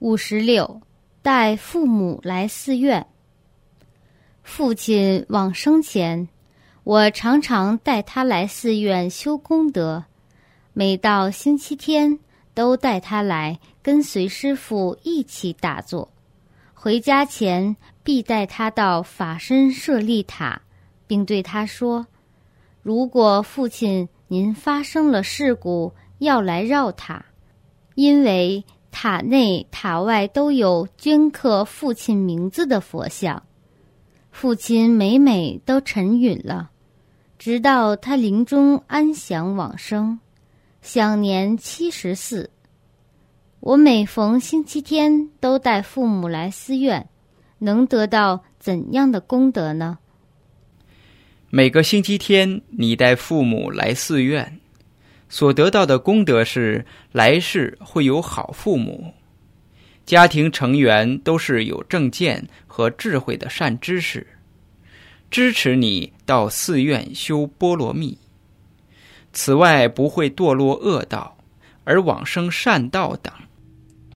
五十六，带父母来寺院。父亲往生前，我常常带他来寺院修功德。每到星期天，都带他来跟随师傅一起打坐。回家前，必带他到法身舍利塔，并对他说：“如果父亲您发生了事故，要来绕塔，因为。”塔内塔外都有镌刻父亲名字的佛像，父亲每每都沉允了，直到他临终安详往生，享年七十四。我每逢星期天都带父母来寺院，能得到怎样的功德呢？每个星期天你带父母来寺院。所得到的功德是来世会有好父母，家庭成员都是有正见和智慧的善知识，支持你到寺院修波罗蜜。此外，不会堕落恶道，而往生善道等。